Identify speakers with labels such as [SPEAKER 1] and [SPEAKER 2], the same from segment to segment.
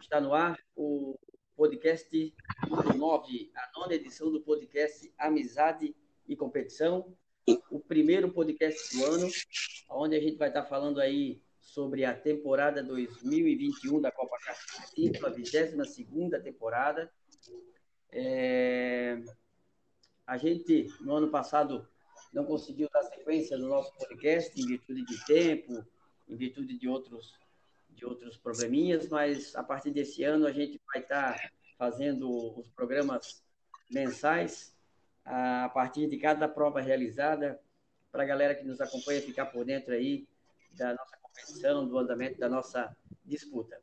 [SPEAKER 1] Está no ar o podcast número 9, a nona edição do podcast Amizade e Competição. O primeiro podcast do ano, onde a gente vai estar falando aí sobre a temporada 2021 da Copa Cacete, a 22 temporada. É... A gente, no ano passado, não conseguiu dar sequência no nosso podcast em virtude de tempo, em virtude de outros de outros probleminhas, mas a partir desse ano a gente vai estar fazendo os programas mensais a partir de cada prova realizada para a galera que nos acompanha ficar por dentro aí da nossa competição, do andamento da nossa disputa.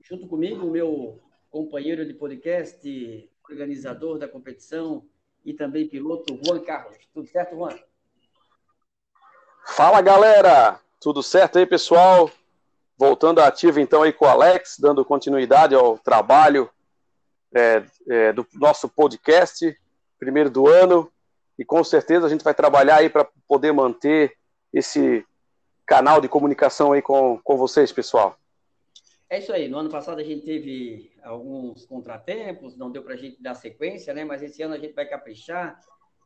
[SPEAKER 1] Junto comigo, o meu companheiro de podcast, organizador da competição, e também piloto Juan Carlos. Tudo certo, Juan?
[SPEAKER 2] Fala, galera! Tudo certo aí, pessoal? Voltando ativo então aí com o Alex, dando continuidade ao trabalho é, é, do nosso podcast, primeiro do ano, e com certeza a gente vai trabalhar aí para poder manter esse canal de comunicação aí com, com vocês, pessoal.
[SPEAKER 1] É isso aí. No ano passado a gente teve alguns contratempos, não deu para a gente dar sequência, né? Mas esse ano a gente vai caprichar.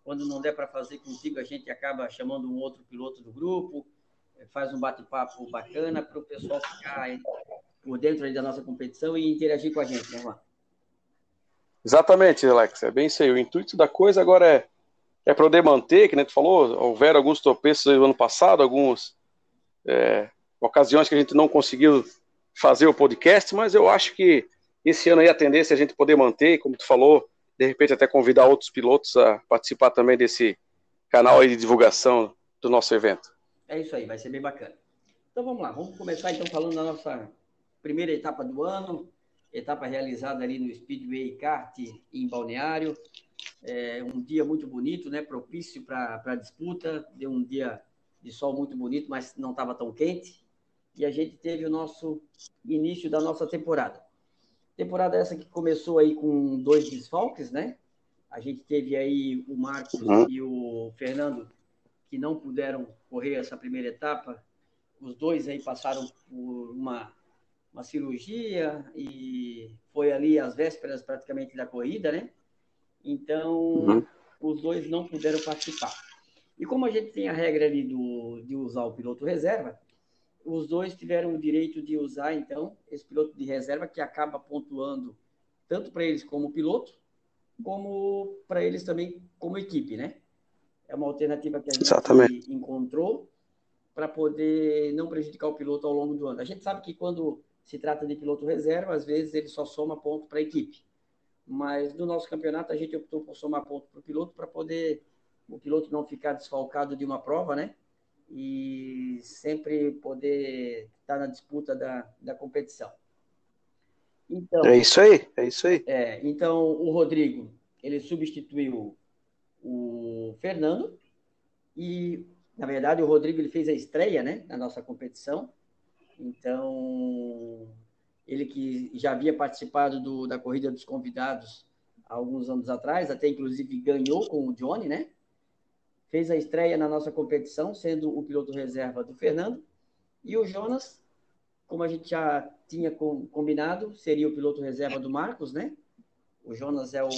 [SPEAKER 1] Quando não der para fazer contigo, a gente acaba chamando um outro piloto do grupo, faz um bate-papo bacana para o pessoal ficar por dentro da nossa competição e interagir com a gente, né?
[SPEAKER 2] Exatamente, Alex. É bem isso aí. O intuito da coisa agora é, é poder manter, que nem tu falou, houveram alguns tropeços no ano passado, algumas é, ocasiões que a gente não conseguiu fazer o podcast, mas eu acho que esse ano aí a tendência é a gente poder manter, como tu falou, de repente até convidar outros pilotos a participar também desse canal aí de divulgação do nosso evento.
[SPEAKER 1] É isso aí, vai ser bem bacana. Então vamos lá, vamos começar então falando da nossa primeira etapa do ano, etapa realizada ali no Speedway Kart em Balneário. É um dia muito bonito, né? Propício para a disputa. Deu um dia de sol muito bonito, mas não estava tão quente e a gente teve o nosso início da nossa temporada. Temporada essa que começou aí com dois desfalques, né? A gente teve aí o Marcos uhum. e o Fernando que não puderam correr essa primeira etapa. Os dois aí passaram por uma, uma cirurgia e foi ali às vésperas praticamente da corrida, né? Então, uhum. os dois não puderam participar. E como a gente tem a regra ali do, de usar o piloto reserva, os dois tiveram o direito de usar, então, esse piloto de reserva, que acaba pontuando tanto para eles como piloto, como para eles também como equipe, né? É uma alternativa que a gente Exatamente. encontrou para poder não prejudicar o piloto ao longo do ano. A gente sabe que quando se trata de piloto reserva, às vezes ele só soma ponto para a equipe. Mas no nosso campeonato a gente optou por somar ponto para o piloto para poder o piloto não ficar desfalcado de uma prova, né? e sempre poder estar na disputa da, da competição.
[SPEAKER 2] Então, é isso aí, é isso aí.
[SPEAKER 1] É, então, o Rodrigo, ele substituiu o Fernando e, na verdade, o Rodrigo ele fez a estreia né, na nossa competição. Então, ele que já havia participado do, da Corrida dos Convidados há alguns anos atrás, até inclusive ganhou com o Johnny, né? fez a estreia na nossa competição, sendo o piloto reserva do Fernando. E o Jonas, como a gente já tinha combinado, seria o piloto reserva do Marcos, né? O Jonas é o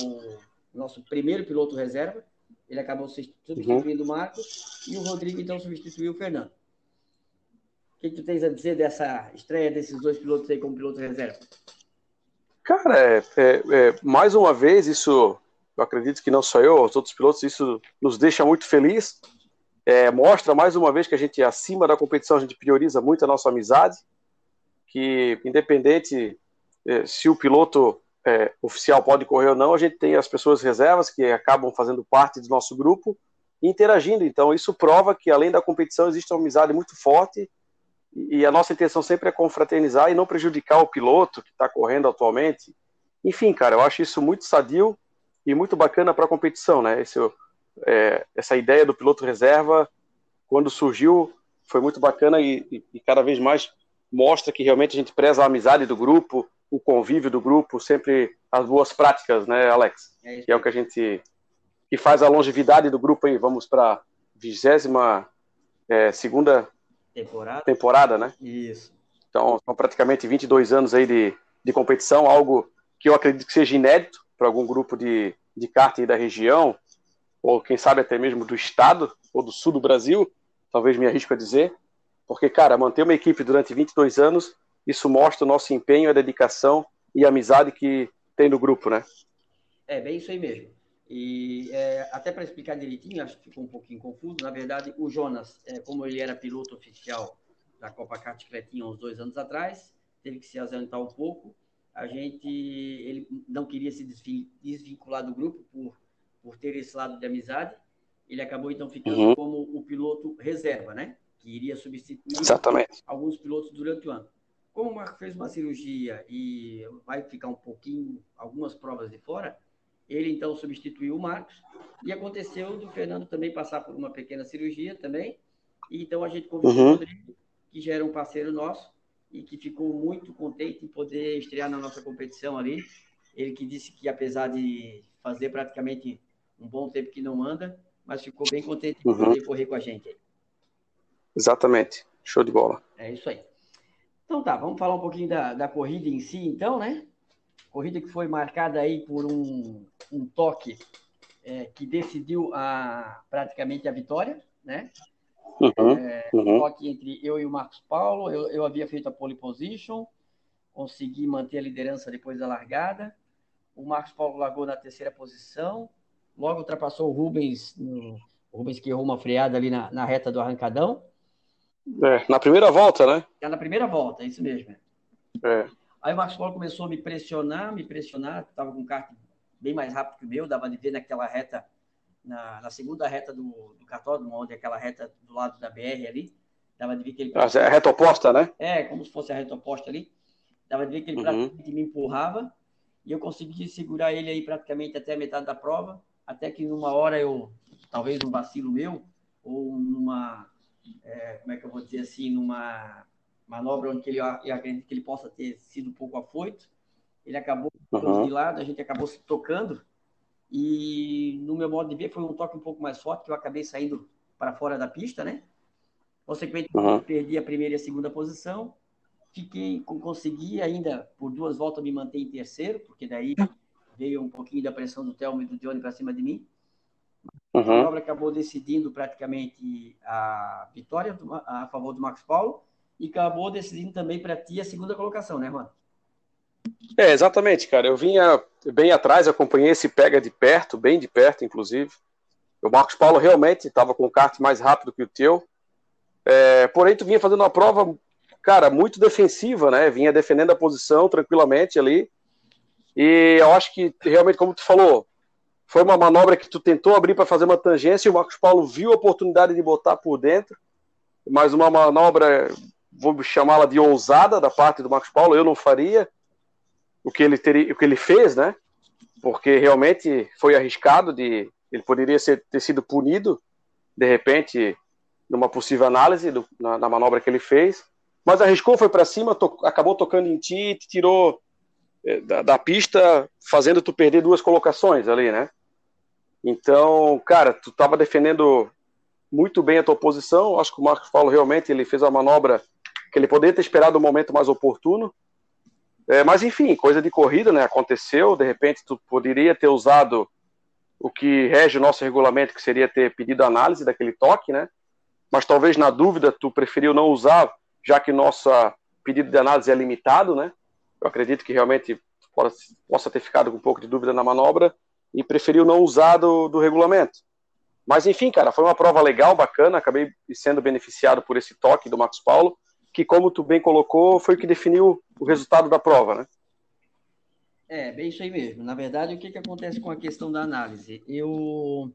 [SPEAKER 1] nosso primeiro piloto reserva. Ele acabou substituindo uhum. o Marcos. E o Rodrigo, então, substituiu o Fernando. O que, que tu tens a dizer dessa estreia desses dois pilotos aí como piloto reserva?
[SPEAKER 2] Cara, é, é, é, mais uma vez, isso eu acredito que não só eu, os outros pilotos, isso nos deixa muito feliz. É, mostra mais uma vez que a gente, acima da competição, a gente prioriza muito a nossa amizade, que independente é, se o piloto é, oficial pode correr ou não, a gente tem as pessoas reservas que acabam fazendo parte do nosso grupo interagindo. Então, isso prova que além da competição existe uma amizade muito forte e a nossa intenção sempre é confraternizar e não prejudicar o piloto que está correndo atualmente. Enfim, cara, eu acho isso muito sadio e muito bacana para a competição, né? Esse, é, essa ideia do piloto reserva, quando surgiu, foi muito bacana e, e, e, cada vez mais mostra que realmente a gente preza a amizade do grupo, o convívio do grupo, sempre as boas práticas, né, Alex? É que é o que a gente que faz a longevidade do grupo aí. Vamos para a vigésima é, segunda
[SPEAKER 1] temporada.
[SPEAKER 2] temporada, né?
[SPEAKER 1] Isso.
[SPEAKER 2] Então, são praticamente 22 anos aí de, de competição, algo que eu acredito que seja inédito para algum grupo de, de kart da região, ou quem sabe até mesmo do estado, ou do sul do Brasil, talvez me arrisco a dizer, porque, cara, manter uma equipe durante 22 anos, isso mostra o nosso empenho, a dedicação e a amizade que tem no grupo, né?
[SPEAKER 1] É, bem isso aí mesmo. E é, até para explicar direitinho, acho que ficou um pouquinho confuso. Na verdade, o Jonas, é, como ele era piloto oficial da Copa Kart Cretinha uns dois anos atrás, teve que se ausentar um pouco. A gente, ele não queria se desvincular do grupo por, por ter esse lado de amizade. Ele acabou então ficando uhum. como o piloto reserva, né? Que iria substituir
[SPEAKER 2] Exatamente.
[SPEAKER 1] alguns pilotos durante o ano. Como o Marco fez uma cirurgia e vai ficar um pouquinho, algumas provas de fora, ele então substituiu o Marcos. E aconteceu do Fernando também passar por uma pequena cirurgia também. E então a gente convidou uhum. o Rodrigo, que já era um parceiro nosso e que ficou muito contente em poder estrear na nossa competição ali. Ele que disse que apesar de fazer praticamente um bom tempo que não anda, mas ficou bem contente em uhum. poder correr com a gente.
[SPEAKER 2] Exatamente. Show de bola.
[SPEAKER 1] É isso aí. Então tá, vamos falar um pouquinho da, da corrida em si, então, né? Corrida que foi marcada aí por um, um toque é, que decidiu a, praticamente a vitória, né? Uhum, é, uhum. Um toque entre eu e o Marcos Paulo. Eu, eu havia feito a pole position, consegui manter a liderança depois da largada. O Marcos Paulo largou na terceira posição. Logo ultrapassou o Rubens, no, o Rubens que errou uma freada ali na, na reta do arrancadão.
[SPEAKER 2] É, na primeira volta, né?
[SPEAKER 1] É na primeira volta, é isso mesmo.
[SPEAKER 2] É.
[SPEAKER 1] Aí o Marcos Paulo começou a me pressionar, me pressionar, estava com um kart bem mais rápido que o meu, dava de ver naquela reta, na, na segunda reta do, do cartódromo, onde é aquela reta do lado da BR ali, dava de ver que ele...
[SPEAKER 2] Ah, é a reta oposta, né?
[SPEAKER 1] É, como se fosse a reta oposta ali, dava de ver que ele uhum. me empurrava, e eu consegui segurar ele aí praticamente até a metade da prova, até que numa hora eu, talvez um vacilo meu, ou numa, é, como é que eu vou dizer assim, numa manobra onde ele, eu acredito que ele possa ter sido um pouco afoito. Ele acabou uhum. de lado, a gente acabou se tocando. E no meu modo de ver, foi um toque um pouco mais forte, que eu acabei saindo para fora da pista, né? Consequentemente, uhum. perdi a primeira e a segunda posição. Fiquei, consegui ainda, por duas voltas, me manter em terceiro, porque daí veio um pouquinho da pressão do Telmo e do Johnny para cima de mim. Uhum. A manobra acabou decidindo praticamente a vitória do, a favor do Max Paulo e acabou decidindo também para ti a segunda colocação, né, Juan?
[SPEAKER 2] É, exatamente, cara. Eu vinha bem atrás, acompanhei esse pega de perto, bem de perto, inclusive. O Marcos Paulo realmente estava com o kart mais rápido que o teu. É, porém, tu vinha fazendo uma prova, cara, muito defensiva, né? Vinha defendendo a posição tranquilamente ali. E eu acho que realmente, como tu falou, foi uma manobra que tu tentou abrir para fazer uma tangência e o Marcos Paulo viu a oportunidade de botar por dentro. Mas uma manobra vou chamá-la de ousada da parte do Marcos Paulo, eu não faria o que ele teria, o que ele fez, né? Porque realmente foi arriscado de ele poderia ser, ter sido punido de repente numa possível análise do, na, na, manobra que ele fez, mas arriscou, foi para cima, to, acabou tocando em ti, te tirou eh, da, da, pista, fazendo tu perder duas colocações ali, né? Então, cara, tu estava defendendo muito bem a tua posição. Acho que o Marcos Paulo realmente ele fez a manobra que ele poderia ter esperado o um momento mais oportuno. É, mas enfim, coisa de corrida, né? Aconteceu, de repente tu poderia ter usado o que rege o nosso regulamento, que seria ter pedido análise daquele toque, né? Mas talvez na dúvida tu preferiu não usar, já que nosso pedido de análise é limitado, né? Eu acredito que realmente possa ter ficado com um pouco de dúvida na manobra e preferiu não usar do, do regulamento. Mas enfim, cara, foi uma prova legal, bacana, acabei sendo beneficiado por esse toque do Marcos Paulo que, como tu bem colocou, foi o que definiu o resultado da prova, né?
[SPEAKER 1] É, bem isso aí mesmo. Na verdade, o que, que acontece com a questão da análise? Eu,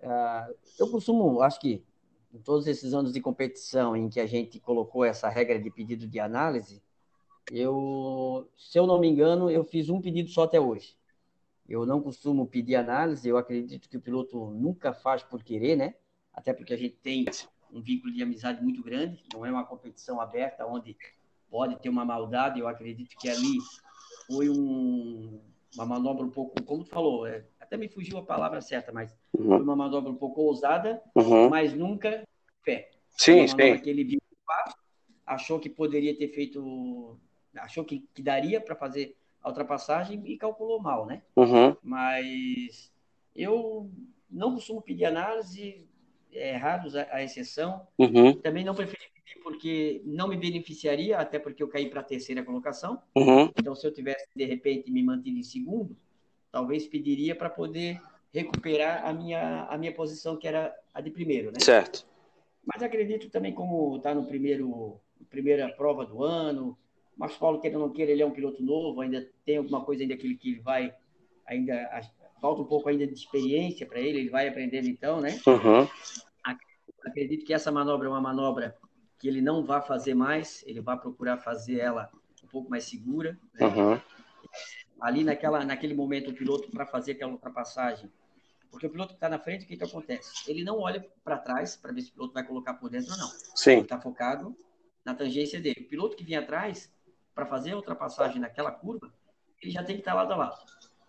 [SPEAKER 1] uh, eu costumo, acho que em todos esses anos de competição em que a gente colocou essa regra de pedido de análise, eu, se eu não me engano, eu fiz um pedido só até hoje. Eu não costumo pedir análise, eu acredito que o piloto nunca faz por querer, né? Até porque a gente tem um vínculo de amizade muito grande, não é uma competição aberta onde pode ter uma maldade. Eu acredito que ali foi um, uma manobra um pouco, como tu falou, é, até me fugiu a palavra certa, mas uhum. foi uma manobra um pouco ousada, uhum. mas nunca fé.
[SPEAKER 2] Sim, sim.
[SPEAKER 1] Que ele viu achou que poderia ter feito, achou que, que daria para fazer a ultrapassagem e calculou mal, né?
[SPEAKER 2] Uhum.
[SPEAKER 1] Mas eu não costumo pedir análise, é raros a, a exceção.
[SPEAKER 2] Uhum.
[SPEAKER 1] Também não preferi pedir porque não me beneficiaria, até porque eu caí para a terceira colocação.
[SPEAKER 2] Uhum.
[SPEAKER 1] Então, se eu tivesse, de repente, me mantido em segundo, talvez pediria para poder recuperar a minha, a minha posição, que era a de primeiro, né?
[SPEAKER 2] Certo.
[SPEAKER 1] Mas acredito também, como está no primeiro primeira prova do ano, Marcos Paulo, queira ou não queira, ele é um piloto novo, ainda tem alguma coisa ainda que ele, que ele vai, ainda falta um pouco ainda de experiência para ele, ele vai aprendendo então, né?
[SPEAKER 2] Uhum.
[SPEAKER 1] Acredito que essa manobra é uma manobra que ele não vai fazer mais, ele vai procurar fazer ela um pouco mais segura. Né?
[SPEAKER 2] Uhum.
[SPEAKER 1] Ali naquela, naquele momento, o piloto, para fazer aquela ultrapassagem, porque o piloto que está na frente, o que, que acontece? Ele não olha para trás para ver se o piloto vai colocar por dentro ou não.
[SPEAKER 2] Sim.
[SPEAKER 1] Ele está focado na tangência dele. O piloto que vinha atrás, para fazer a ultrapassagem naquela curva, ele já tem que estar tá lado a lado.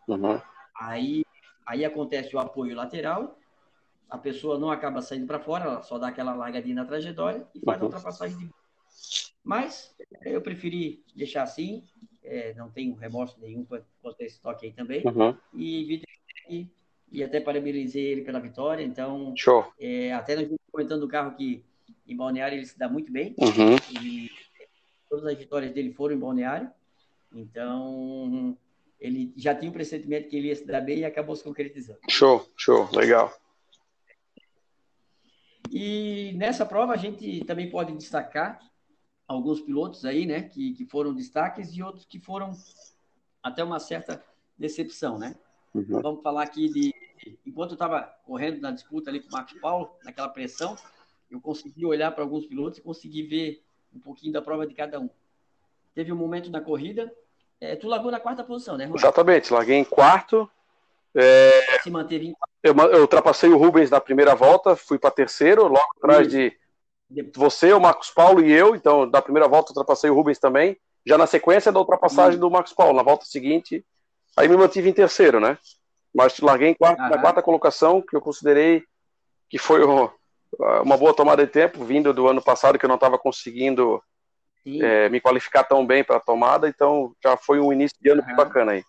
[SPEAKER 2] Uhum.
[SPEAKER 1] Aí, aí acontece o apoio lateral, a pessoa não acaba saindo para fora, ela só dá aquela largadinha na trajetória e faz
[SPEAKER 2] Uhum.
[SPEAKER 1] a ultrapassagem de Mas eu preferi deixar assim, é, não tenho remorso nenhum quanto a esse toque aí também.
[SPEAKER 2] Uhum.
[SPEAKER 1] E, e, e até parabenizei ele pela vitória. Então, é, até nós comentando no carro que em Balneário ele se dá muito bem.
[SPEAKER 2] Uhum.
[SPEAKER 1] E todas as vitórias dele foram em Balneário. Então, ele já tinha o pressentimento que ele ia se dar bem e acabou se concretizando.
[SPEAKER 2] Show, show, legal.
[SPEAKER 1] E nessa prova a gente também pode destacar alguns pilotos aí, né, que, que foram destaques e outros que foram até uma certa decepção, né?
[SPEAKER 2] Uhum.
[SPEAKER 1] Vamos falar aqui de enquanto eu estava correndo na disputa ali com o Marcos Paulo, naquela pressão, eu consegui olhar para alguns pilotos e consegui ver um pouquinho da prova de cada um. Teve um momento na corrida, é, tu largou na quarta posição, né, Juan?
[SPEAKER 2] Exatamente, larguei em quarto. É,
[SPEAKER 1] Se manteve em quarto.
[SPEAKER 2] eu, eu ultrapassei o Rubens na primeira volta, fui para terceiro, logo atrás de você, o Marcos Paulo e eu. Então, na primeira volta, ultrapassei o Rubens também. Já na sequência da ultrapassagem do Marcos Paulo, na volta seguinte, aí me mantive em terceiro, né? Mas larguei em quarto, na quarta colocação, que eu considerei que foi o- uma boa tomada de tempo, vindo do ano passado, que eu não estava conseguindo é, me qualificar tão bem para a tomada, então já foi um início de ano bem
[SPEAKER 1] Aham.
[SPEAKER 2] bacana aí.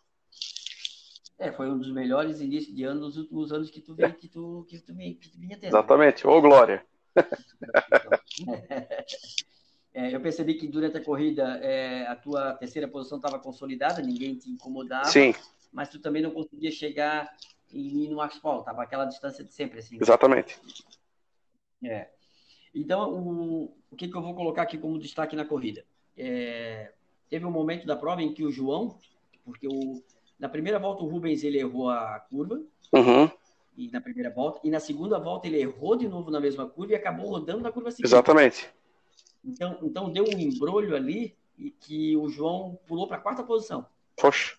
[SPEAKER 1] É, foi um dos melhores inícios de ano dos últimos anos que tu, veio, que tu, que tu, que tu vinha tendo.
[SPEAKER 2] Exatamente. Ô, Glória.
[SPEAKER 1] É, eu percebi que durante a corrida é, a tua terceira posição estava consolidada, ninguém te incomodava,
[SPEAKER 2] Sim,
[SPEAKER 1] mas tu também não conseguia chegar em mim no Marcos Paulo, tava aquela distância de sempre, assim.
[SPEAKER 2] exatamente.
[SPEAKER 1] É. Então, o, o que, que eu vou colocar aqui como destaque na corrida? É, teve um momento da prova em que o João, porque o, na primeira volta o Rubens ele errou a curva,
[SPEAKER 2] Uhum,
[SPEAKER 1] e na primeira volta, e na segunda volta ele errou de novo na mesma curva e acabou rodando na curva seguinte.
[SPEAKER 2] exatamente.
[SPEAKER 1] Então, então deu um embrolho ali e que o João pulou para a quarta posição.
[SPEAKER 2] Poxa.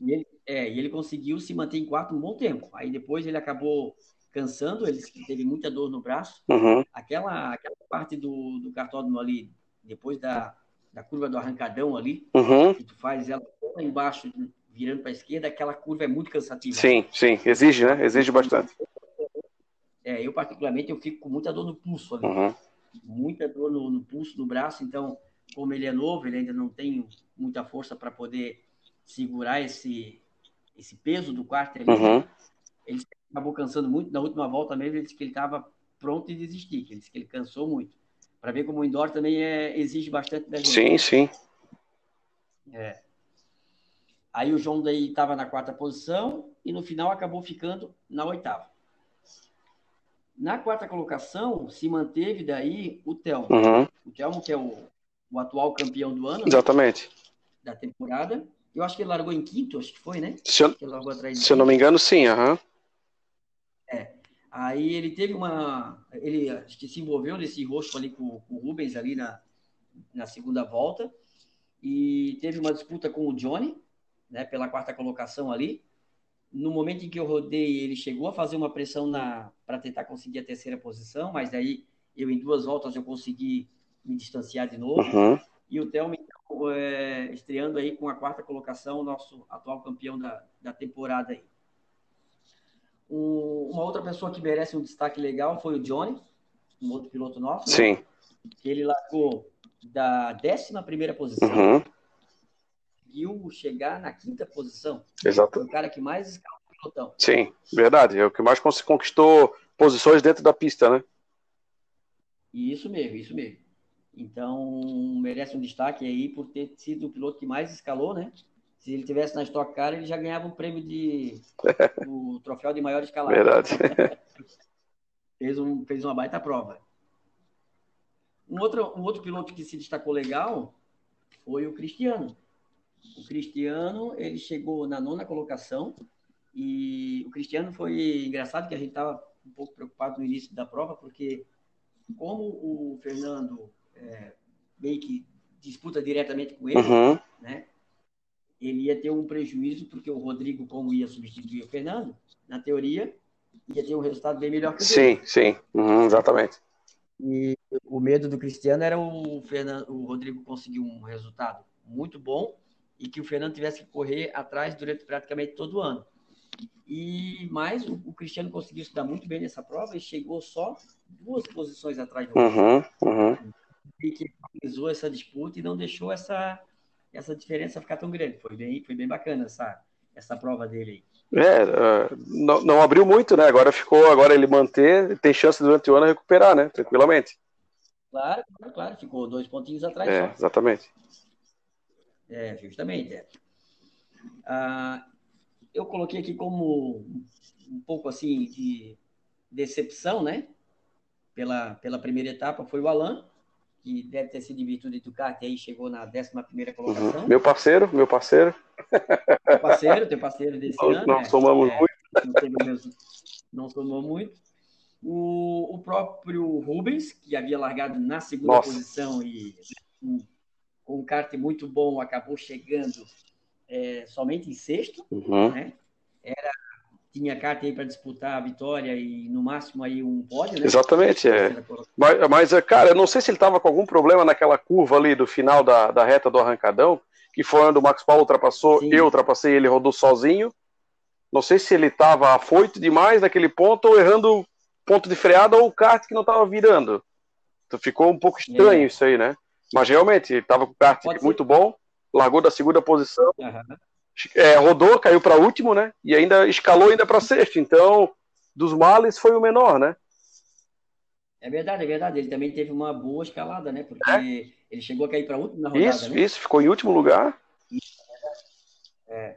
[SPEAKER 1] E ele, é, e ele conseguiu se manter em quarto um bom tempo. Aí depois ele acabou cansando, ele teve muita dor no braço.
[SPEAKER 2] Uhum,
[SPEAKER 1] Aquela, aquela parte do, do cartódromo ali, depois da, da curva do arrancadão ali,
[SPEAKER 2] uhum.
[SPEAKER 1] que tu faz ela lá embaixo, virando para a esquerda, aquela curva é muito cansativa.
[SPEAKER 2] Sim, sim. Exige, né? Exige bastante.
[SPEAKER 1] É, eu, particularmente, eu fico com muita dor no pulso ali.
[SPEAKER 2] Uhum,
[SPEAKER 1] muita dor no, no pulso, no braço. Então, como ele é novo, ele ainda não tem muita força para poder segurar esse, esse peso do quarto ali.
[SPEAKER 2] uhum.
[SPEAKER 1] Ele acabou cansando muito. Na última volta mesmo, ele disse que ele estava pronto em desistir, que ele disse que ele cansou muito. Para ver como o indoor também é, exige bastante da gente.
[SPEAKER 2] Sim, sim.
[SPEAKER 1] Aí o João daí estava na quarta posição e no final acabou ficando na oitava. Na quarta colocação, se manteve daí o Telmo.
[SPEAKER 2] Uhum,
[SPEAKER 1] O Telmo, que é o, o atual campeão do ano, né?
[SPEAKER 2] exatamente.
[SPEAKER 1] da temporada. Eu acho que ele largou em quinto, acho que foi, né?
[SPEAKER 2] Se eu, se eu não me engano, sim. Aham.
[SPEAKER 1] Aí ele teve uma. Ele acho que se envolveu nesse rosto ali com, com o Rubens ali na, na segunda volta. E teve uma disputa com o Johnny, né? Pela quarta colocação ali. No momento em que eu rodei, ele chegou a fazer uma pressão na para tentar conseguir a terceira posição, mas daí eu em duas voltas eu consegui me distanciar de novo.
[SPEAKER 2] Uhum,
[SPEAKER 1] E o Thelma, então, é, estreando aí com a quarta colocação, nosso atual campeão da, da temporada aí. Um- uma outra pessoa que merece um destaque legal foi o Johnny, um outro piloto nosso, né?
[SPEAKER 2] sim.
[SPEAKER 1] que ele largou da 11 primeira posição, uhum. conseguiu chegar na quinta posição.
[SPEAKER 2] Exato.
[SPEAKER 1] Foi o cara que mais escalou o pelotão.
[SPEAKER 2] Sim, verdade. É o que mais conquistou posições dentro da pista, né?
[SPEAKER 1] Isso mesmo, isso mesmo. Então, merece um destaque aí por ter sido o piloto que mais escalou, né? Se ele tivesse na Stock Car, ele já ganhava um prêmio de o troféu de maior escalada.
[SPEAKER 2] Verdade.
[SPEAKER 1] fez, um, fez uma baita prova. Um outro, um outro piloto que se destacou legal foi o Cristiano. O Cristiano, ele chegou na nona colocação e o Cristiano foi engraçado que a gente estava um pouco preocupado no início da prova, porque como o Fernando é, meio que disputa diretamente com ele, uhum. né? Ele ia ter um prejuízo, porque o Rodrigo, como ia substituir o Fernando, na teoria, ia ter um resultado bem melhor que o
[SPEAKER 2] Sim, dele. sim, uhum, exatamente.
[SPEAKER 1] E o medo do Cristiano era o, Fernando, o Rodrigo conseguir um resultado muito bom e que o Fernando tivesse que correr atrás durante praticamente todo o ano. E mais, o, o Cristiano conseguiu se dar muito bem nessa prova e chegou só duas posições atrás do
[SPEAKER 2] uhum, uhum.
[SPEAKER 1] E que organizou essa disputa e não deixou essa, essa diferença ficar tão grande. Foi bem, foi bem bacana essa, essa prova dele aí.
[SPEAKER 2] É, uh, não, não, abriu muito, né? Agora ficou, agora ele manter, tem chance durante o ano recuperar, né? Tranquilamente.
[SPEAKER 1] Claro, claro, claro. ficou dois pontinhos atrás.
[SPEAKER 2] É, só. exatamente.
[SPEAKER 1] É, justamente. É. Uh, eu coloquei aqui como um pouco assim de decepção, né? Pela, pela primeira etapa foi o Alan, que deve ter sido em virtude do kart, aí chegou na 11 primeira colocação.
[SPEAKER 2] Uhum. Meu parceiro, meu parceiro.
[SPEAKER 1] Teu parceiro, teu parceiro desse ano.
[SPEAKER 2] Nós né? somamos é,
[SPEAKER 1] muito. Não, somou muito. O, o próprio Rubens, que havia largado na segunda Nossa. posição e com um, um kart muito bom, acabou chegando é, somente em sexto, uhum. né? Era tinha carta aí para disputar a vitória e no máximo aí um pódio, né?
[SPEAKER 2] Exatamente, é. Mas, mas, cara, eu não sei se ele estava com algum problema naquela curva ali do final da, da reta do arrancadão, que foi onde o Max Paulo ultrapassou, Sim. eu ultrapassei ele rodou sozinho. Não sei se ele estava afoito demais naquele ponto ou errando ponto de freada ou o kart que não estava virando. Então ficou um pouco estranho é. isso aí, né? Mas realmente, ele estava com o kart Pode muito ser. bom, largou da segunda posição. Uhum é, rodou, caiu para último, né? E ainda escalou ainda para sexto. Então, dos males foi o menor, né?
[SPEAKER 1] É verdade, é verdade. Ele também teve uma boa escalada, né? Porque é. ele chegou a cair para último na rodada,
[SPEAKER 2] Isso,
[SPEAKER 1] né?
[SPEAKER 2] isso, ficou em último lugar.
[SPEAKER 1] É.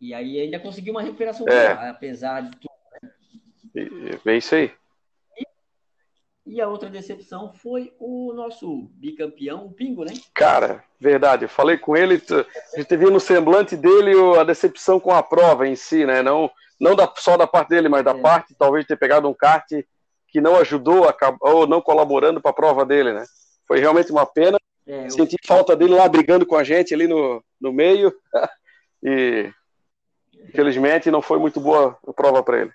[SPEAKER 1] E aí ainda conseguiu uma recuperação, é. apesar de tudo.
[SPEAKER 2] Né? É isso aí.
[SPEAKER 1] E a outra decepção foi o nosso bicampeão, o Pingo, né?
[SPEAKER 2] Cara, verdade. Eu falei com ele, a gente viu no semblante dele a decepção com a prova em si, né? Não, não da, só da parte dele, mas da é. parte, talvez, de ter pegado um kart que não ajudou, ou não colaborando para a prova dele, né? Foi realmente uma pena. É, eu... Senti falta dele lá brigando com a gente ali no, no meio. e, infelizmente, não foi muito boa a prova para ele.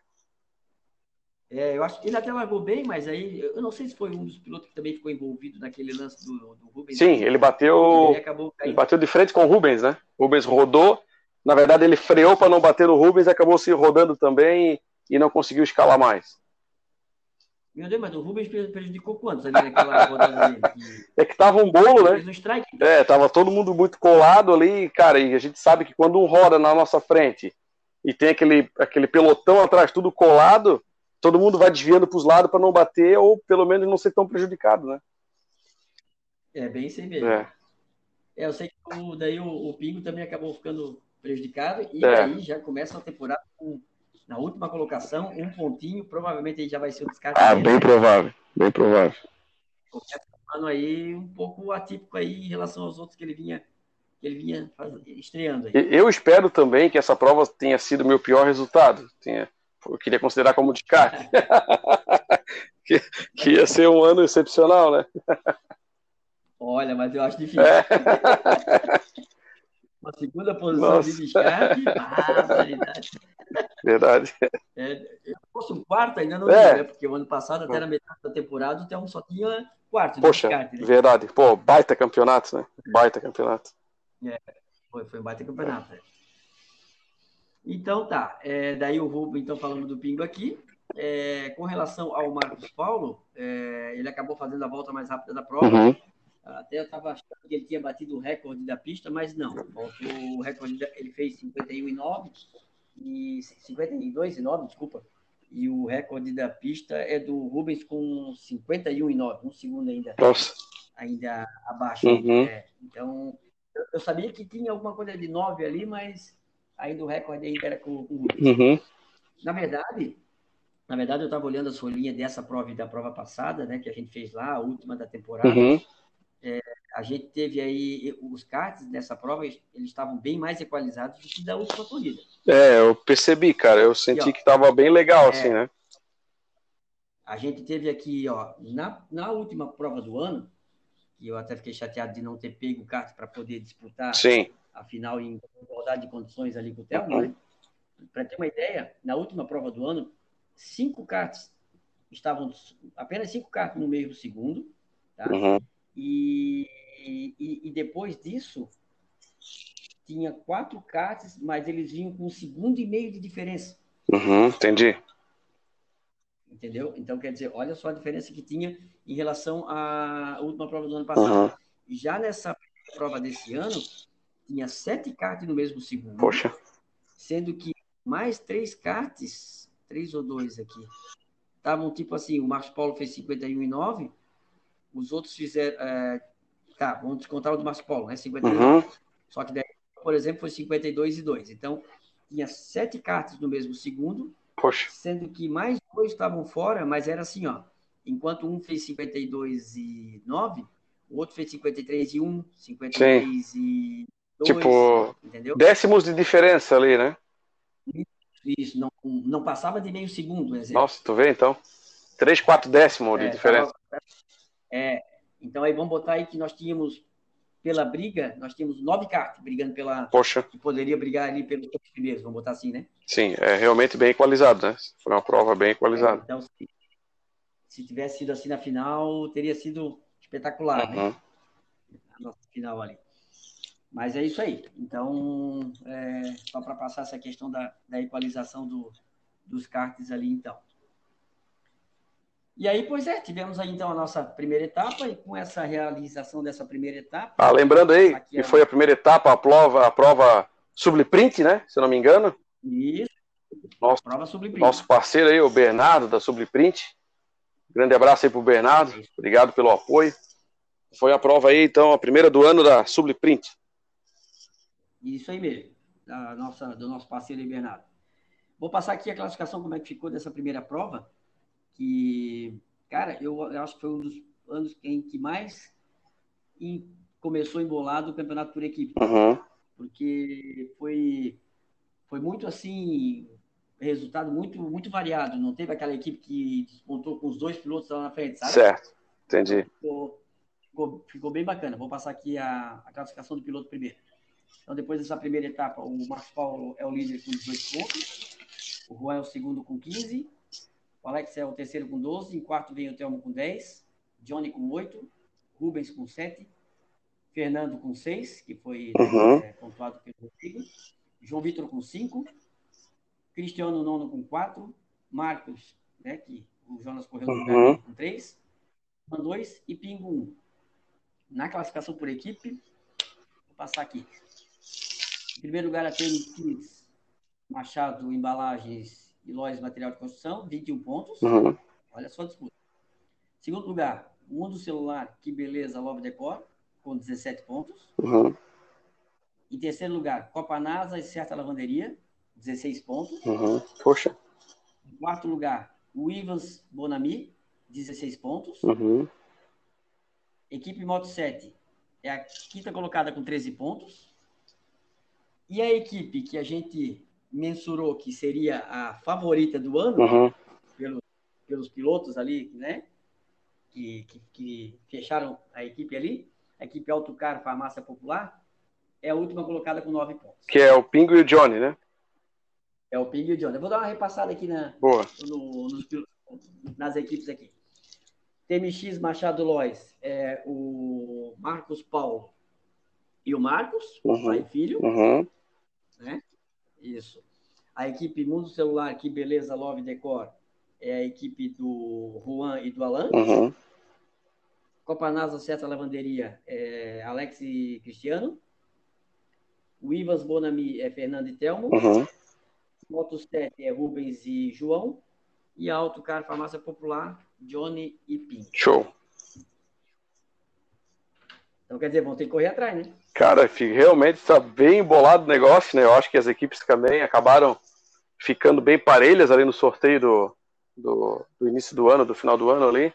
[SPEAKER 1] É, eu acho que ele até largou bem, mas aí eu não sei se foi um dos pilotos que também ficou envolvido naquele lance do, do Rubens.
[SPEAKER 2] Sim, ele bateu. Ele, ele, bateu de frente com o Rubens, né? O Rubens rodou. Na verdade, ele freou para não bater no Rubens, acabou se rodando também e não conseguiu escalar mais.
[SPEAKER 1] Meu Deus, mas o Rubens prejudicou quantos ali naquela rodada dele?
[SPEAKER 2] É que tava um bolo, né? Um strike, É, tava todo mundo muito colado ali, cara, e a gente sabe que quando um roda na nossa frente e tem aquele, aquele pelotão atrás tudo colado, todo mundo vai desviando para os lados para não bater ou pelo menos não ser tão prejudicado, né?
[SPEAKER 1] É bem aí mesmo. É. é eu sei que o, daí o, o, Pingo também acabou ficando prejudicado e é. aí já começa a temporada com, na última colocação, um pontinho, provavelmente aí já vai ser o descarte.
[SPEAKER 2] Ah, bem provável, bem provável.
[SPEAKER 1] Começa um ano aí um pouco atípico aí em relação aos outros que ele vinha que ele vinha estreando aí.
[SPEAKER 2] Eu espero também que essa prova tenha sido meu pior resultado. Tenha eu queria considerar como descarte. que, que ia ser um ano excepcional, né?
[SPEAKER 1] Olha, mas eu acho difícil. É. Uma segunda posição Nossa. de descarte,
[SPEAKER 2] Verdade.
[SPEAKER 1] É, se fosse um quarto, ainda não é. né? Porque o ano passado, até na metade da temporada, até um só tinha quarto
[SPEAKER 2] Poxa,
[SPEAKER 1] descarte. Né?
[SPEAKER 2] verdade. Pô, baita campeonato, né? Baita campeonato.
[SPEAKER 1] É, foi, foi um baita campeonato. Né? Então tá, é, daí o Rubens, então falando do Pingo aqui. é, com relação ao Marcos Paulo, é, ele acabou fazendo a volta mais rápida da prova.
[SPEAKER 2] Uhum.
[SPEAKER 1] Até eu estava achando que ele tinha batido o recorde da pista, mas não. O recorde ele fez 51 e 9 e 52 e 9, desculpa. E o recorde da pista é do Rubens com 51 e 9, um segundo ainda.
[SPEAKER 2] Nossa.
[SPEAKER 1] Ainda abaixo.
[SPEAKER 2] Uhum.
[SPEAKER 1] É, então, eu sabia que tinha alguma coisa de 9 ali, mas ainda o recorde ainda era com, com.
[SPEAKER 2] Uhum.
[SPEAKER 1] Na verdade, na verdade, eu estava olhando as folhinhas dessa prova e da prova passada, né, que a gente fez lá, a última da temporada.
[SPEAKER 2] Uhum.
[SPEAKER 1] É, a gente teve aí os karts dessa prova, eles estavam bem mais equalizados do que da última corrida.
[SPEAKER 2] É, eu percebi, cara. Eu senti
[SPEAKER 1] E, ó,
[SPEAKER 2] que tava bem legal,
[SPEAKER 1] é,
[SPEAKER 2] assim, né?
[SPEAKER 1] A gente teve aqui, ó, na, na última prova do ano, que eu até fiquei chateado de não ter pego o kart para poder disputar
[SPEAKER 2] Sim.
[SPEAKER 1] A final em igualdade de condições ali com o
[SPEAKER 2] Uhum.
[SPEAKER 1] né? Para ter uma ideia, na última prova do ano, cinco karts estavam, apenas cinco karts no meio do segundo, tá?
[SPEAKER 2] Uhum.
[SPEAKER 1] E, e, e depois disso, tinha quatro karts, mas eles vinham com um segundo e meio de diferença,
[SPEAKER 2] Uhum. Entendi.
[SPEAKER 1] entendeu? Então, quer dizer, olha só a diferença que tinha em relação à última prova do ano passado.
[SPEAKER 2] Uhum.
[SPEAKER 1] Já nessa prova desse ano, tinha sete karts no mesmo segundo,
[SPEAKER 2] Poxa.
[SPEAKER 1] sendo que mais três karts, três ou dois aqui, estavam tipo assim, o Marcos Paulo fez 51 e 9, os outros fizeram, é, tá, vamos descontar o do Marcos Paulo, né, 51
[SPEAKER 2] Uhum.
[SPEAKER 1] Só que daí, por exemplo, foi 52 e 2. Então, tinha sete cartas no mesmo segundo,
[SPEAKER 2] Poxa.
[SPEAKER 1] sendo que mais dois estavam fora, mas era assim, ó. Enquanto um fez 52 e 9, o outro fez 53 e 1, 53 e 2,
[SPEAKER 2] Tipo,
[SPEAKER 1] entendeu?
[SPEAKER 2] décimos de diferença ali, né?
[SPEAKER 1] Isso, não, não passava de meio segundo, exemplo.
[SPEAKER 2] Nossa, tu vê então? Três, quatro décimos de
[SPEAKER 1] É,
[SPEAKER 2] diferença.
[SPEAKER 1] tava- é, então aí vamos botar aí que nós tínhamos, pela briga, nós tínhamos nove cartas brigando pela,
[SPEAKER 2] Poxa,
[SPEAKER 1] que poderia brigar ali pelos primeiros, vamos botar assim, né?
[SPEAKER 2] sim, é realmente bem equalizado, né? Foi uma prova bem equalizada.
[SPEAKER 1] Então, se, se tivesse sido assim na final, teria sido espetacular, né?
[SPEAKER 2] Uhum.
[SPEAKER 1] A nossa final ali. Mas é isso aí. Então, é, só para passar essa questão da, da equalização do, dos karts ali, então. E aí, pois é, tivemos aí então a nossa primeira etapa, e com essa realização dessa primeira etapa.
[SPEAKER 2] Ah, lembrando aí que
[SPEAKER 1] é-
[SPEAKER 2] foi a primeira etapa, a prova, a prova Subliprint, né? Se eu não me engano.
[SPEAKER 1] Isso,
[SPEAKER 2] Nosso,
[SPEAKER 1] prova sobre
[SPEAKER 2] nosso parceiro aí, o Bernardo, da Subliprint. Grande abraço aí pro Bernardo. Obrigado pelo apoio. Foi a prova aí, então, a primeira do ano da Subliprint.
[SPEAKER 1] Isso aí mesmo, da nossa, do nosso parceiro aí, Bernardo. Vou passar aqui a classificação, como é que ficou dessa primeira prova, que, cara, eu, acho que foi um dos anos em que mais em- começou embolado o campeonato por equipe,
[SPEAKER 2] Uhum.
[SPEAKER 1] porque foi, foi muito assim, resultado muito, muito variado, não teve aquela equipe que despontou com os dois pilotos lá na frente, sabe?
[SPEAKER 2] Certo, entendi.
[SPEAKER 1] Ficou, ficou, ficou bem bacana. Vou passar aqui a, a classificação do piloto primeiro. Então, depois dessa primeira etapa, o Marcos Paulo é o líder com 18 pontos, o Juan é o segundo com 15, o Alex é o terceiro com 12, em quarto vem o Telmo com 10, Johnny com 8, Rubens com 7, Fernando com 6, que foi
[SPEAKER 2] Uhum.
[SPEAKER 1] é, pontuado pelo Rodrigo, João Vitor com 5, Cristiano Nono com 4, Marcos, né, que o Jonas correu
[SPEAKER 2] Uhum.
[SPEAKER 1] com 3, Juan 2 e Pingo 1. Na classificação por equipe, vou passar aqui. Em primeiro lugar, a TNX, Machado Embalagens e Lois Material de Construção, 21 pontos.
[SPEAKER 2] Uhum.
[SPEAKER 1] Olha só a disputa. Segundo lugar, Mundo Celular, Que Beleza, Love Decor, com 17 pontos.
[SPEAKER 2] Uhum.
[SPEAKER 1] Em terceiro lugar, Copa NASA e Certa Lavanderia, 16 pontos.
[SPEAKER 2] Uhum. Poxa.
[SPEAKER 1] Em quarto lugar, o Ivans Bonami, 16 pontos.
[SPEAKER 2] Uhum.
[SPEAKER 1] Equipe Moto 7 é a quinta colocada com 13 pontos. E a equipe que a gente mensurou que seria a favorita do ano,
[SPEAKER 2] Uhum.
[SPEAKER 1] pelo, pelos pilotos ali, né? Que, que, que fecharam a equipe ali, a equipe Autocar Farmácia Popular, é a última colocada com 9 pontos.
[SPEAKER 2] Que é o Pingo e o Johnny, né?
[SPEAKER 1] É o Ping e o John. Eu vou dar uma repassada aqui na,
[SPEAKER 2] Boa.
[SPEAKER 1] no- nos nas equipes aqui. TMX Machado Lois é o Marcos Paulo e o Marcos,
[SPEAKER 2] Uhum.
[SPEAKER 1] pai e filho,
[SPEAKER 2] Uhum.
[SPEAKER 1] Né? Isso. A equipe Mundo Celular, que beleza, Love Decor, é a equipe do Juan e do Alan.
[SPEAKER 2] Uhum.
[SPEAKER 1] Copa NASA Seta Lavanderia é Alex e Cristiano. O Ivas Bonami é Fernando e Telmo.
[SPEAKER 2] Uhum.
[SPEAKER 1] Moto 7 é Rubens e João. E a Autocar Farmácia Popular, Johnny e Pim.
[SPEAKER 2] Show.
[SPEAKER 1] Então, quer dizer, vão ter que correr atrás, né?
[SPEAKER 2] Cara, realmente está bem embolado o negócio, né? Eu acho que as equipes também acabaram ficando bem parelhas ali no sorteio do, do, do início do ano, do final do ano ali.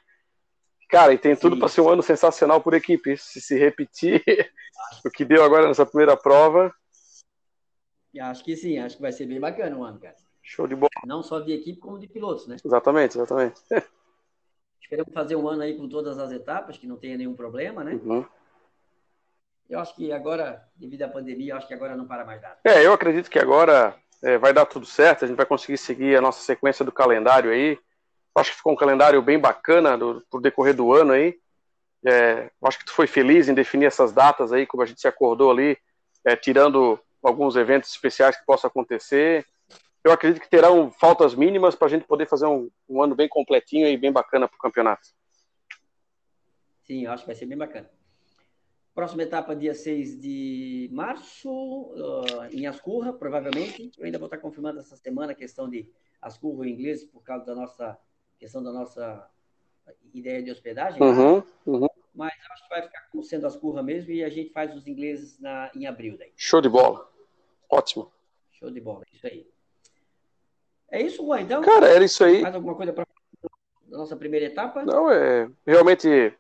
[SPEAKER 2] Cara, e tem tudo para ser um ano sensacional por equipe. Se se repetir o que deu agora nessa primeira prova.
[SPEAKER 1] Acho que sim, acho que vai ser bem bacana o ano, cara.
[SPEAKER 2] Show de bola.
[SPEAKER 1] Não só de equipe, como de pilotos, né?
[SPEAKER 2] Exatamente, exatamente.
[SPEAKER 1] Esperamos fazer um ano aí com todas as etapas, que não tenha nenhum problema, né?
[SPEAKER 2] Uhum.
[SPEAKER 1] Eu acho que agora, devido à pandemia, eu acho que agora não para mais nada.
[SPEAKER 2] É, eu acredito que agora é, vai dar tudo certo, a gente vai conseguir seguir a nossa sequência do calendário aí. Acho que ficou um calendário bem bacana do, por decorrer do ano aí. É, acho que tu foi feliz em definir essas datas aí, como a gente se acordou ali, é, tirando alguns eventos especiais que possam acontecer. Eu acredito que terão faltas mínimas para a gente poder fazer um, um, ano bem completinho e bem bacana para o campeonato.
[SPEAKER 1] Sim, eu acho que vai ser bem bacana. Próxima etapa, dia 6 de março, uh, em Ascurra, provavelmente. Eu ainda vou estar confirmando essa semana a questão de Ascurra em inglês, por causa da nossa questão da nossa ideia de hospedagem.
[SPEAKER 2] Né? Uhum, uhum.
[SPEAKER 1] Mas acho que vai ficar como sendo Ascurra mesmo e a gente faz os ingleses na, em abril. Daí.
[SPEAKER 2] Show de bola. Ótimo.
[SPEAKER 1] Show de bola, isso aí. É isso, Juan, então?
[SPEAKER 2] Cara, era isso aí.
[SPEAKER 1] Mais alguma coisa para a nossa primeira etapa?
[SPEAKER 2] Não, é. Realmente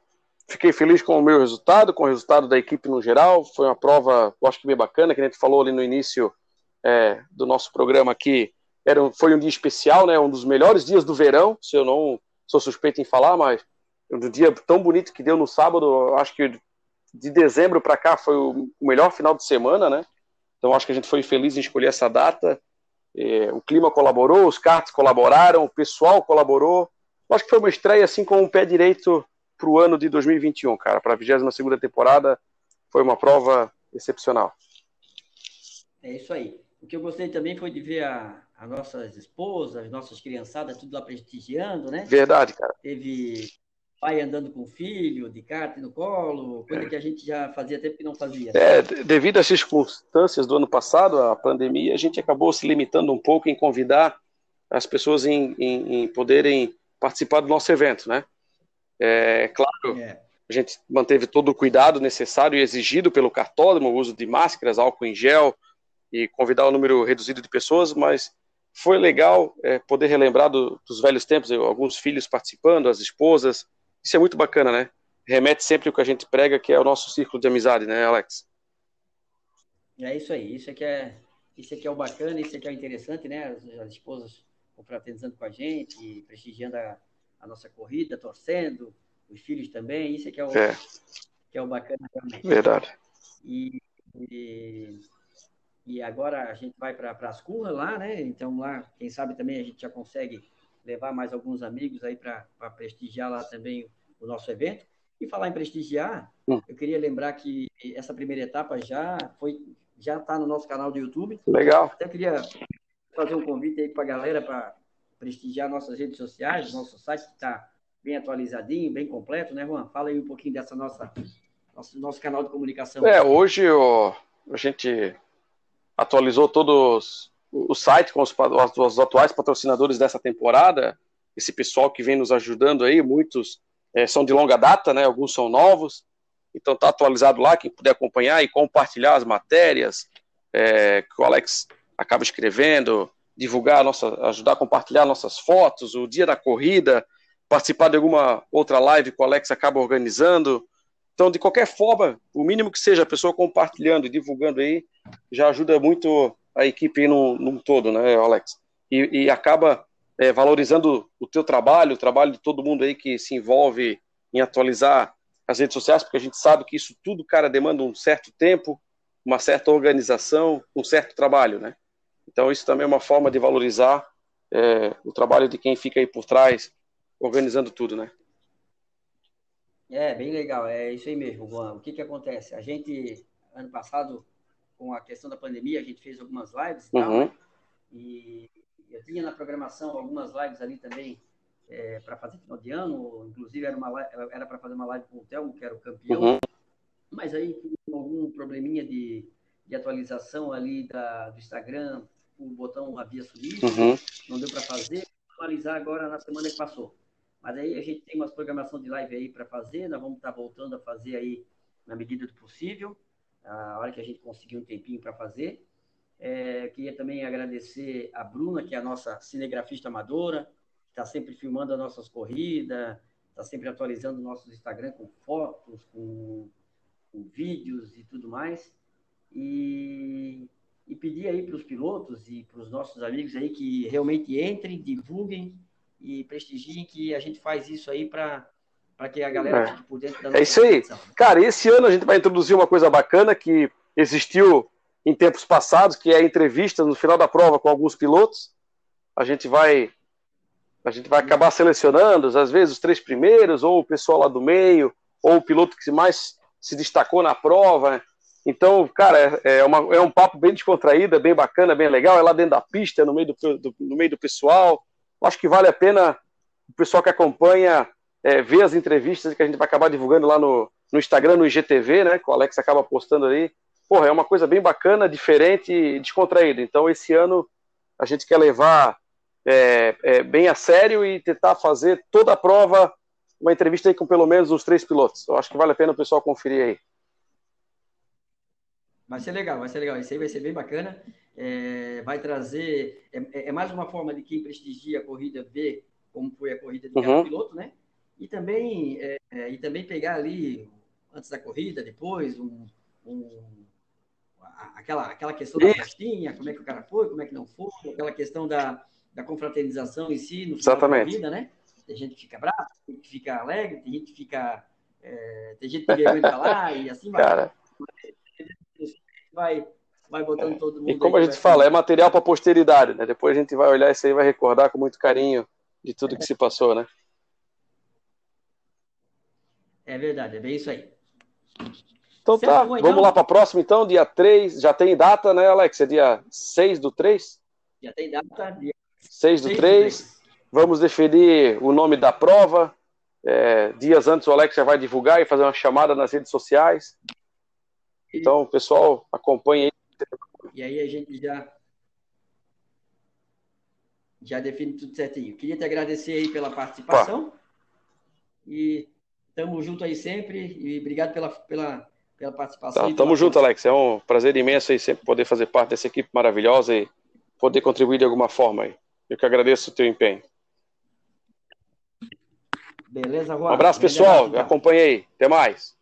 [SPEAKER 2] Fiquei feliz com o meu resultado, com o resultado da equipe no geral. Foi uma prova, eu acho que bem bacana, que a gente falou ali no início é, do nosso programa aqui. Era, foi um dia especial, né? Um dos melhores dias do verão, se eu não sou suspeito em falar, mas um dia tão bonito que deu no sábado, acho que de dezembro para cá foi o melhor final de semana, né? Então acho que a gente foi feliz em escolher essa data. É, o clima colaborou, os karts colaboraram, o pessoal colaborou. Acho que foi uma estreia assim com o pé direito para o ano de 2021, cara. Para a 22 temporada, foi uma prova excepcional.
[SPEAKER 1] É isso aí. O que eu gostei também foi de ver a, as nossas esposas, as nossas criançadas, tudo lá prestigiando, né?
[SPEAKER 2] Verdade, cara.
[SPEAKER 1] Teve pai andando com o filho, de kart no colo, coisa é. que a gente já fazia tempo que não fazia.
[SPEAKER 2] É, devido às circunstâncias do ano passado, a pandemia, a gente acabou se limitando um pouco em convidar as pessoas em, em, em poderem participar do nosso evento, né? É claro, é. a gente manteve todo o cuidado necessário e exigido pelo cartódromo, o uso de máscaras, álcool em gel e convidar um número reduzido de pessoas, mas foi legal é, poder relembrar do, dos velhos tempos, alguns filhos participando, as esposas. Isso é muito bacana, né? Remete sempre o que a gente prega, que é o nosso círculo de amizade, né, Alex?
[SPEAKER 1] É isso aí. Isso aqui é, isso aqui é o bacana, isso aqui é o interessante, né? As, as esposas confraternizando com a gente, prestigiando a, a nossa corrida, torcendo, os filhos também, isso é que é o, é. Que é o bacana
[SPEAKER 2] realmente. Verdade.
[SPEAKER 1] E, e, e agora a gente vai para as curras lá, né? Então lá, quem sabe também a gente já consegue levar mais alguns amigos aí para prestigiar lá também o nosso evento. E falar em prestigiar, hum. eu queria lembrar que essa primeira etapa já foi já está no nosso canal do YouTube.
[SPEAKER 2] Legal.
[SPEAKER 1] Até queria fazer um convite aí para a galera para prestigiar nossas redes sociais, nosso site que está bem atualizadinho, bem completo, né, Juan? Fala aí um pouquinho dessa nossa nosso, nosso canal de comunicação.
[SPEAKER 2] É, hoje a gente atualizou todos o site com os, os, atuais patrocinadores dessa temporada, esse pessoal que vem nos ajudando aí, muitos é, são de longa data, né? Alguns são novos, então tá atualizado lá, quem puder acompanhar e compartilhar as matérias é, que o Alex acaba escrevendo, divulgar, nossa, ajudar a compartilhar nossas fotos, o dia da corrida, participar de alguma outra live que o Alex acaba organizando. Então, de qualquer forma, o mínimo que seja a pessoa compartilhando e divulgando aí, já ajuda muito a equipe num, num todo, né, Alex? E, e acaba é, valorizando o teu trabalho, o trabalho de todo mundo aí que se envolve em atualizar as redes sociais, porque a gente sabe que isso tudo, cara, demanda um certo tempo, uma certa organização, um certo trabalho, né? Então, isso também é uma forma de valorizar é, o trabalho de quem fica aí por trás, organizando tudo, né?
[SPEAKER 1] É, bem legal. É isso aí mesmo, Juan. O que que acontece? A gente, ano passado, com a questão da pandemia, a gente fez algumas lives e
[SPEAKER 2] uhum.
[SPEAKER 1] tal, e eu tinha na programação algumas lives ali também é, para fazer final de ano, inclusive era uma era para fazer uma live com o Telmo, que era o campeão, uhum. mas aí algum probleminha de, de atualização ali da, do Instagram, o botão havia sumido, uhum. não deu para fazer, atualizar agora na semana que passou. Mas aí a gente tem umas programação de live aí para fazer, nós vamos estar tá voltando a fazer aí na medida do possível, a hora que a gente conseguir um tempinho para fazer. É, queria também agradecer a Bruna, que é a nossa cinegrafista amadora, está sempre filmando as nossas corridas, está sempre atualizando nossos Instagram com fotos, com, com vídeos e tudo mais. E, e pedir aí para os pilotos e para os nossos amigos aí que realmente entrem, divulguem e prestigiem que a gente faz isso aí para para que a galera é. fique por dentro da
[SPEAKER 2] É isso aí. Cara, esse ano a gente vai introduzir uma coisa bacana que existiu em tempos passados, que é a entrevista no final da prova com alguns pilotos. A gente vai a gente vai acabar selecionando, às vezes, os três primeiros, ou o pessoal lá do meio, ou o piloto que mais se destacou na prova. Então, cara, é, é, uma, é um papo bem descontraído, é bem bacana, bem legal. É lá dentro da pista, no meio do, do no meio do pessoal. Acho que vale a pena o pessoal que acompanha é, ver as entrevistas que a gente vai acabar divulgando lá no, no Instagram, no IGTV, né? Que o Alex acaba postando ali. Porra, é uma coisa bem bacana, diferente e descontraída. Então, esse ano a gente quer levar é, é, bem a sério e tentar fazer toda a prova uma entrevista aí com pelo menos os três pilotos. Eu acho que vale a pena o pessoal conferir aí.
[SPEAKER 1] Vai ser legal, vai ser legal. Isso aí vai ser bem bacana. É, vai trazer. É, é, mais uma forma de quem prestigia a corrida ver como foi a corrida de cada uhum. piloto, né? E também, é, é, e também pegar ali, antes da corrida, depois, um, um aquela, aquela questão da festinha, como é que o cara foi, como é que não foi, aquela questão da, da confraternização em si, no
[SPEAKER 2] final Exatamente. da
[SPEAKER 1] corrida, né? Tem gente que fica bravo, tem gente que fica alegre, tem gente que fica. É, tem gente que falar e assim
[SPEAKER 2] vai. Cara.
[SPEAKER 1] Vai, vai botando é. todo mundo.
[SPEAKER 2] E como a gente fala, é material para posteridade, né? Depois a gente vai olhar isso aí e vai recordar com muito carinho de tudo que se passou, né?
[SPEAKER 1] É verdade, é bem isso aí.
[SPEAKER 2] Então certo, tá, vamos então? lá para a próxima então, dia 3, já tem data, né, Alex? É dia 6 do 3?
[SPEAKER 1] Já tem data, dia
[SPEAKER 2] 6 do 6 3. Do 3. Vamos definir o nome da prova. É, dias antes o Alex já vai divulgar e fazer uma chamada nas redes sociais. Então, pessoal, acompanhe aí.
[SPEAKER 1] E aí a gente já já define tudo certinho. Queria te agradecer aí pela participação. Pá. E Tamo junto aí sempre e obrigado pela, pela, pela participação.
[SPEAKER 2] Tá, tamo junto, Alex. É um prazer imenso aí sempre poder fazer parte dessa equipe maravilhosa e poder contribuir de alguma forma aí. Eu que agradeço o teu empenho.
[SPEAKER 1] Beleza, Juan.
[SPEAKER 2] Um abraço, pessoal. Então. Acompanhei. Até mais.